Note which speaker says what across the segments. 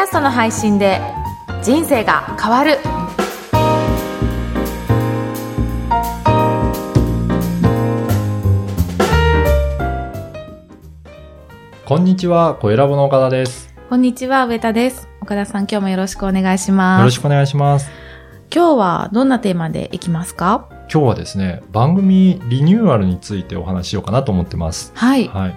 Speaker 1: ャストの配信で人生が変わる
Speaker 2: こんにちは、小ラボの岡田です。
Speaker 1: こんにちは上田です岡田さん今日もよろしくお願いします
Speaker 2: よろしくお願いします。
Speaker 1: 今日はどんなテーマでいきますか？
Speaker 2: 今日はですね、番組リニューアルについてお話ししようかなと思ってます。
Speaker 1: はい
Speaker 2: はい。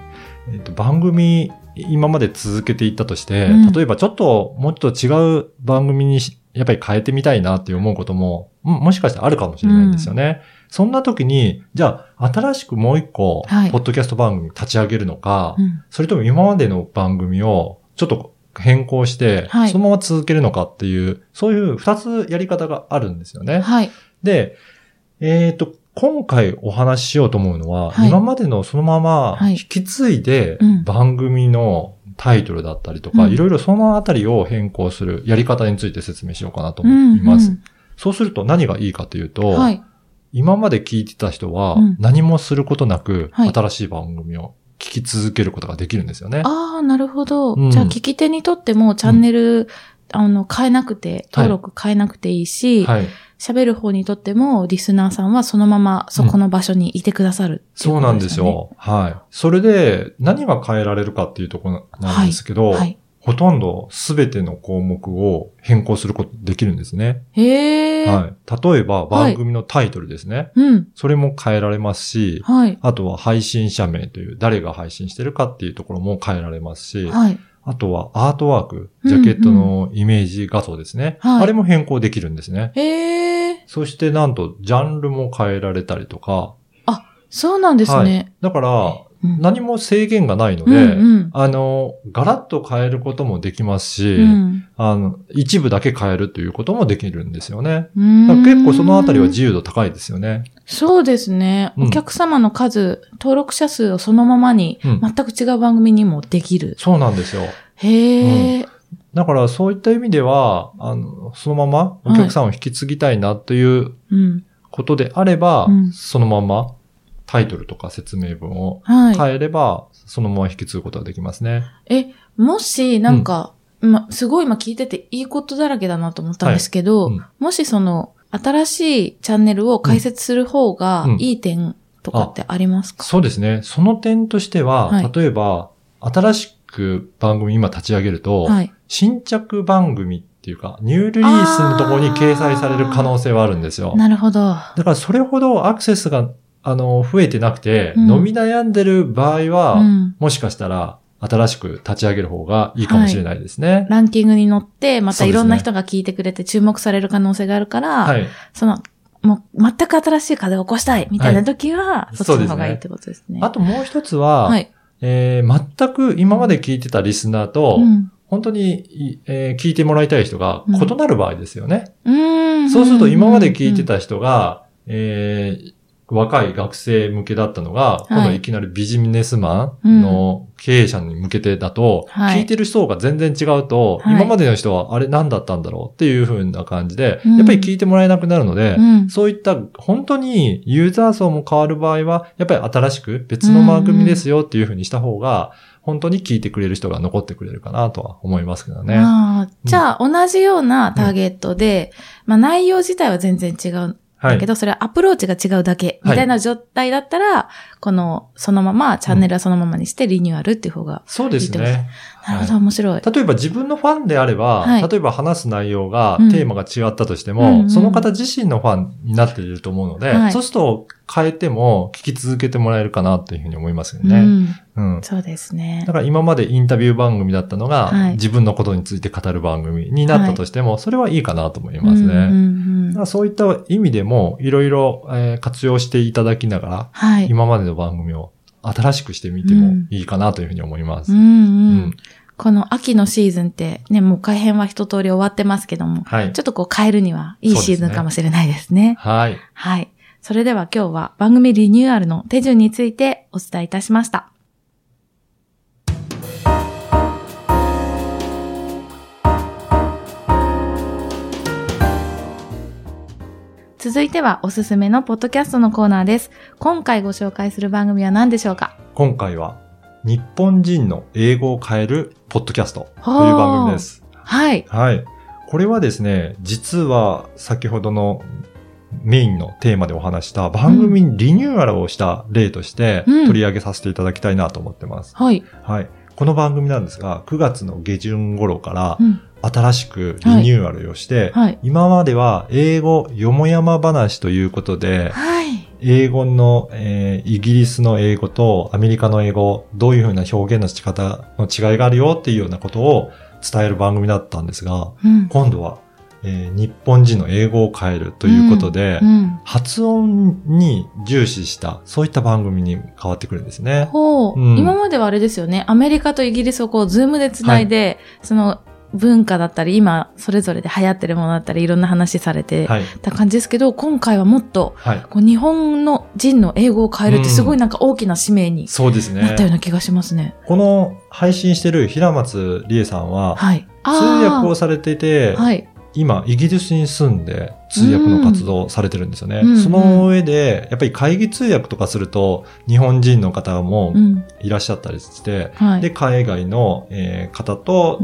Speaker 2: えっ、と、番組、今まで続けていったとして、
Speaker 1: うん。
Speaker 2: 例えばちょっともっと違う番組にしやっぱり変えてみたいなって思うことも、ももしかしたらあるかもしれないんですよね。そんな時に、じゃあ、新しくもう一個、
Speaker 1: はい。
Speaker 2: ポッドキャスト番組立ち上げるのか、
Speaker 1: うん。
Speaker 2: それとも今までの番組をちょっと変更して、
Speaker 1: はい。
Speaker 2: そのまま続けるのかっていう、そういう二つやり方があるんですよね。
Speaker 1: はい。
Speaker 2: で、えっ、と、今回お話ししようと思うのは、
Speaker 1: はい。
Speaker 2: 今までのそのまま
Speaker 1: はい。
Speaker 2: 引き継いで
Speaker 1: うん。
Speaker 2: 番組のタイトルだったりとか、
Speaker 1: うん。
Speaker 2: いろいろそのあたりを変更するやり方について説明しようかなと思います。
Speaker 1: うん
Speaker 2: そうすると何がいいかというと、
Speaker 1: うんはい。
Speaker 2: 今まで聞いてた人は
Speaker 1: うん。
Speaker 2: 何もすることなく、
Speaker 1: はい。
Speaker 2: 新しい番組を聞き続けることができるんですよね。
Speaker 1: ああ、なるほど。
Speaker 2: うん。
Speaker 1: じゃあ、聞き手にとってもチャンネル、あの、変えなくて、
Speaker 2: はい。
Speaker 1: 登録変えなくていいし、
Speaker 2: はい。
Speaker 1: 喋、る方にとっても、リスナーさんはそのままそこの場所にいてくださるってい
Speaker 2: そうなんですよ。はい。それで、何が変えられるかっていうところなんですけど、
Speaker 1: はい。
Speaker 2: ほとんどすべての項目を変更することできるんですね。
Speaker 1: へえ。
Speaker 2: はい。例えば、番組のタイトルですね。
Speaker 1: うん。
Speaker 2: それも変えられますし、
Speaker 1: はい。
Speaker 2: あとは配信者名という、誰が配信してるかっていうところも変えられますし、
Speaker 1: はい。
Speaker 2: あとはアートワーク、ジャケットのイメージ画像ですね。
Speaker 1: はい
Speaker 2: あれも変更できるんですね。
Speaker 1: へえ。
Speaker 2: そしてなんと、ジャンルも変えられたりとか、
Speaker 1: そうなんですね。
Speaker 2: だから、
Speaker 1: うん
Speaker 2: 何も制限がないので、
Speaker 1: うんうん
Speaker 2: あの、ガラッと変えることもできますし、
Speaker 1: うん
Speaker 2: あの、一部だけ変えるということもできるんですよね。結構そのあたりは自由度高いですよね。
Speaker 1: そうですね。
Speaker 2: うん
Speaker 1: お客様の数、登録者数をそのままに、
Speaker 2: うん
Speaker 1: 全く違う番組にもできる。
Speaker 2: そうなんですよ。
Speaker 1: へえ。
Speaker 2: だからそういった意味では、あの、そのままお客さんを引き継ぎたいなという
Speaker 1: うん。
Speaker 2: ことであれば、
Speaker 1: うん
Speaker 2: そのままタイトルとか説明文を
Speaker 1: はい。
Speaker 2: 変えれば、そのまま引き継ぐことができますね。
Speaker 1: え、もし、なんか、ま、すごい今聞いてていいことだらけだなと思ったんですけど、
Speaker 2: はいうん
Speaker 1: もしその、新しいチャンネルを開設する方が
Speaker 2: うん
Speaker 1: いい点とかってありますか、
Speaker 2: そうですね。その点としては、
Speaker 1: はい
Speaker 2: 例えば、新しく番組今立ち上げると、
Speaker 1: はい。
Speaker 2: 新着番組っていうか、ニューリリースのところに掲載される可能性はあるんですよ。
Speaker 1: なるほど。
Speaker 2: だからそれほどアクセスが、あの、増えてなくて、
Speaker 1: うん
Speaker 2: 伸び悩んでる場合は、
Speaker 1: うん。
Speaker 2: もしかしたら新しく立ち上げる方がいいかもしれないですね。
Speaker 1: ランキングに乗って、またいろんな人が聞いてくれて注目される可能性があるから、
Speaker 2: はい。
Speaker 1: その、もう全く新しい風を起こしたいみたいな時は、そっちの方がいいってことですね。
Speaker 2: あともう一つは、
Speaker 1: はい。
Speaker 2: えー全く今まで聞いてたリスナーと、
Speaker 1: うん。
Speaker 2: 本当にい、えー聞いてもらいたい人が
Speaker 1: うん
Speaker 2: 異なる場合ですよね。
Speaker 1: うーん。
Speaker 2: そうすると今まで聞いてた人が、えー若い学生向けだったのが、今度いきなりビジネスマンの経営者に向けてだと、
Speaker 1: はい。
Speaker 2: 聞いてる層が全然違うと、
Speaker 1: はい。
Speaker 2: 今までの人はあれ何だったんだろうっていう風な感じで、
Speaker 1: うん。
Speaker 2: やっぱり聞いてもらえなくなるので、
Speaker 1: うん。
Speaker 2: そういった本当にユーザー層も変わる場合は、やっぱり新しく別の番組ですよっていう風にした方が、本当に聞いてくれる人が残ってくれるかなとは思いますけどね。
Speaker 1: ああじゃあ、同じようなターゲットで、まあ内容自体は全然違うだけ。ど、それはアプローチが違うだけ、みたいな状態だったら、この、そのまま、チャンネルはそのままにしてリニューアルっていう方が、
Speaker 2: そうです
Speaker 1: いいってこと
Speaker 2: ね。
Speaker 1: なるほど、面白い。
Speaker 2: 例えば自分のファンであれば、
Speaker 1: はい
Speaker 2: 例えば話す内容が、
Speaker 1: うん
Speaker 2: テーマが違ったとしても、
Speaker 1: うんうん
Speaker 2: その方自身のファンになっていると思うので、
Speaker 1: はい
Speaker 2: そうすると変えても聞き続けてもらえるかなというふうに思いますよね。
Speaker 1: うん。
Speaker 2: うん。
Speaker 1: そうですね
Speaker 2: だ。から今までインタビュー番組だったのが、
Speaker 1: はい
Speaker 2: 自分のことについて語る番組になったとしても、それはいいかなと思いますね。
Speaker 1: うんうんうん
Speaker 2: だからそういった意味でも、いろいろえー活用していただきながら、
Speaker 1: はい。
Speaker 2: 今までの番組を新しくしてみてもいいかなというふうに思います。
Speaker 1: うんうん
Speaker 2: うん
Speaker 1: この秋のシーズンって、ね、もう改編は一通り終わってますけども、
Speaker 2: はい
Speaker 1: ちょ。っとこう変えるにはいいシーズンかもしれないですね。
Speaker 2: はい。
Speaker 1: はい。それでは今日は番組リニューアルの手順についてお伝えいたしました。続いてはおすすめのポッドキャストのコーナーです。今回ご紹介する番組は何でしょうか？
Speaker 2: 今回は、日本人の英語を変えるポッドキャストという番組です。
Speaker 1: はい。
Speaker 2: はい。これはですね、実は先ほどのメインのテーマでお話した番組にリニューアルをした例として
Speaker 1: うん
Speaker 2: 取り上げさせていただきたいなと思ってます。
Speaker 1: はい。
Speaker 2: はい。この番組なんですが、9月の下旬頃から
Speaker 1: うん。
Speaker 2: 新しくリニューアルをして、
Speaker 1: はい。
Speaker 2: 今までは英語よもやま話ということで、
Speaker 1: はい。
Speaker 2: 英語の、えーイギリスの英語とアメリカの英語、どういうふうな表現の仕方の違いがあるよっていうようなことを伝える番組だったんですが、
Speaker 1: うん。
Speaker 2: 今度は、えー日本人の英語を変えるということで、
Speaker 1: うん。
Speaker 2: 発音に重視した、そういった番組に変わってくるんですね。
Speaker 1: ほう、
Speaker 2: うん
Speaker 1: 今まではあれですよね。アメリカとイギリスをこう、ズームでつないで、その文化だったり、今、それぞれで流行ってるものだったり、いろんな話されて
Speaker 2: はい。
Speaker 1: た感じですけど、今回はもっと、
Speaker 2: はい。
Speaker 1: こう日本の人の英語を変えるってすごいなんか大きな使命に
Speaker 2: そうです
Speaker 1: なったよう
Speaker 2: ね。
Speaker 1: な気がしますね。
Speaker 2: この配信してる平松理恵さんは、
Speaker 1: はい。
Speaker 2: 通訳をされていて、
Speaker 1: はい。
Speaker 2: 今、イギリスに住んで通訳の活動をされてるんですよね。
Speaker 1: うん
Speaker 2: その上で、やっぱり会議通訳とかすると、日本人の方も
Speaker 1: うん。
Speaker 2: いらっしゃったりして、
Speaker 1: はい。
Speaker 2: で、海外の、えー方と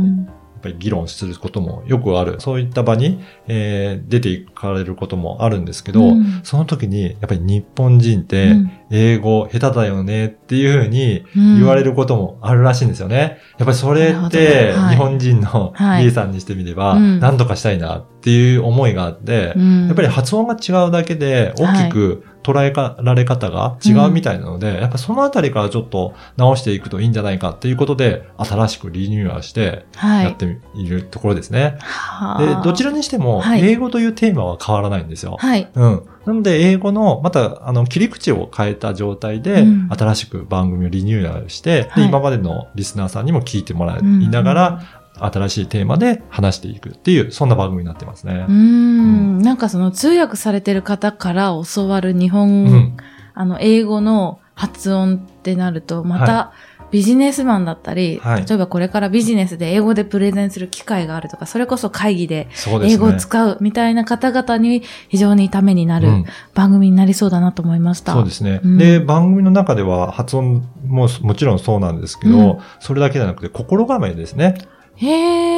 Speaker 2: ぱり議論することもよくある。そういった場に、えー出ていかれることもあるんですけど、
Speaker 1: うん。
Speaker 2: その時に、やっぱり日本人って、英語下手だよねっていうふうに言われることもあるらしいんですよね。やっぱりそれって、日本人の
Speaker 1: はい。
Speaker 2: リエさんにしてみれば、
Speaker 1: うん。
Speaker 2: 何とかしたいなっていう思いがあって、
Speaker 1: うん
Speaker 2: やっぱり発音が違うだけで大きく捉えられ方が違うみたいなので、やっぱそのあたりからちょっと直していくといいんじゃないかっていうことで、新しくリニューアルして
Speaker 1: はい。
Speaker 2: やっているところですね。
Speaker 1: は
Speaker 2: で、
Speaker 1: あ
Speaker 2: どちらにしても、
Speaker 1: はい
Speaker 2: 英語というテーマは変わらないんですよ。
Speaker 1: はい。
Speaker 2: うん。なので、英語の、また、あの、切り口を変えた状態で、
Speaker 1: うん
Speaker 2: 新しく番組をリニューアルして、
Speaker 1: はい
Speaker 2: で、今までのリスナーさんにも聞いてもらいながら、新しいテーマで話していくっていう、そんな番組になってますね
Speaker 1: うー。ん。なんかその通訳されてる方から教わる日本、
Speaker 2: うん。
Speaker 1: あの、英語の発音ってなると、また、
Speaker 2: は
Speaker 1: ビジネスマンだったり、
Speaker 2: はい
Speaker 1: 例えばこれからビジネスで英語でプレゼンする機会があるとか、それこそ会議で。英語を使うみたいな方々に非常にためになる
Speaker 2: うん
Speaker 1: 番組になりそうだなと思いました。
Speaker 2: そうですね、
Speaker 1: うん
Speaker 2: で、番組の中では発音ももちろんそうなんですけど、
Speaker 1: うん
Speaker 2: それだけじゃなくて心構えですね。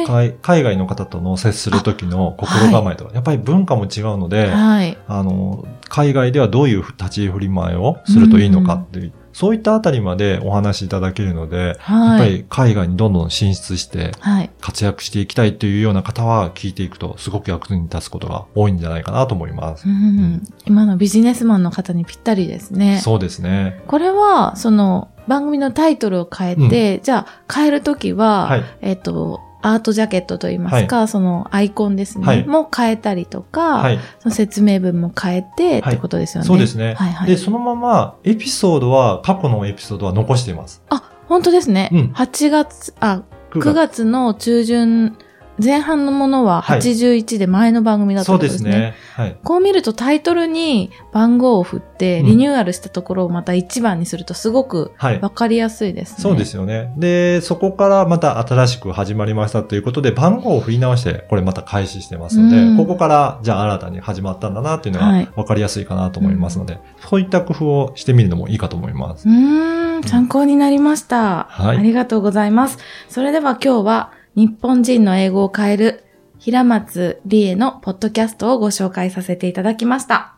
Speaker 2: 海海外の方との接する時の心構えとか、やっぱり文化も違うので、
Speaker 1: はい。
Speaker 2: あの、海外ではどういう立ち振り前をするといいのかっていう、そういったあたりまでお話しいただけるので、やっぱ
Speaker 1: はい。
Speaker 2: り海外にどんどん進出して
Speaker 1: はい。
Speaker 2: 活躍していきたいというような方は聞いていくとすごく役に立つことが多いんじゃないかなと思います。
Speaker 1: うん今のビジネスマンの方にぴったりですね。
Speaker 2: そうですね。
Speaker 1: これは、その、番組のタイトルを変えて、じゃあ、変えるときは、
Speaker 2: はい。
Speaker 1: えっ、と、アートジャケットといいますか、そのアイコンですね、
Speaker 2: はい
Speaker 1: も変えたりとか、
Speaker 2: はい。
Speaker 1: その説明文も変えてってことですよね。
Speaker 2: そうですね。
Speaker 1: はいはい。
Speaker 2: で、そのままエピソードは、過去のエピソードは残しています。
Speaker 1: あ、本当ですね。
Speaker 2: うん
Speaker 1: 8月、あ、
Speaker 2: 9
Speaker 1: 9月の中旬、前半のものは
Speaker 2: はい
Speaker 1: 81で前の番組だった
Speaker 2: そう
Speaker 1: ことですね。
Speaker 2: ですね。はい。
Speaker 1: こう見るとタイトルに番号を振って
Speaker 2: うん
Speaker 1: リニューアルしたところをまた1番にするとすごく
Speaker 2: はい。
Speaker 1: わかりやすいですね。
Speaker 2: そうですよね。で、そこからまた新しく始まりましたということで、番号を振り直して、これまた開始してますので、
Speaker 1: うん
Speaker 2: ここから、じゃあ新たに始まったんだなっていうの
Speaker 1: はい
Speaker 2: が分かりやすいかなと思いますので、そういった工夫をしてみるのもいいかと思います。
Speaker 1: うーん、参考になりました。
Speaker 2: はい
Speaker 1: ありがとうございます。それでは今日は日本人の英語を変える平松理恵のポッドキャストをご紹介させていただきました。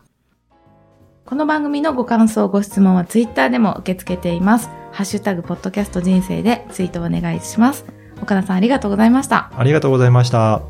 Speaker 1: この番組のご感想、ご質問はツイッターでも受け付けています。ハッシュタグ、ポッドキャスト人生でツイートをお願いします。岡田さんありがとうございました。
Speaker 2: ありがとうございました。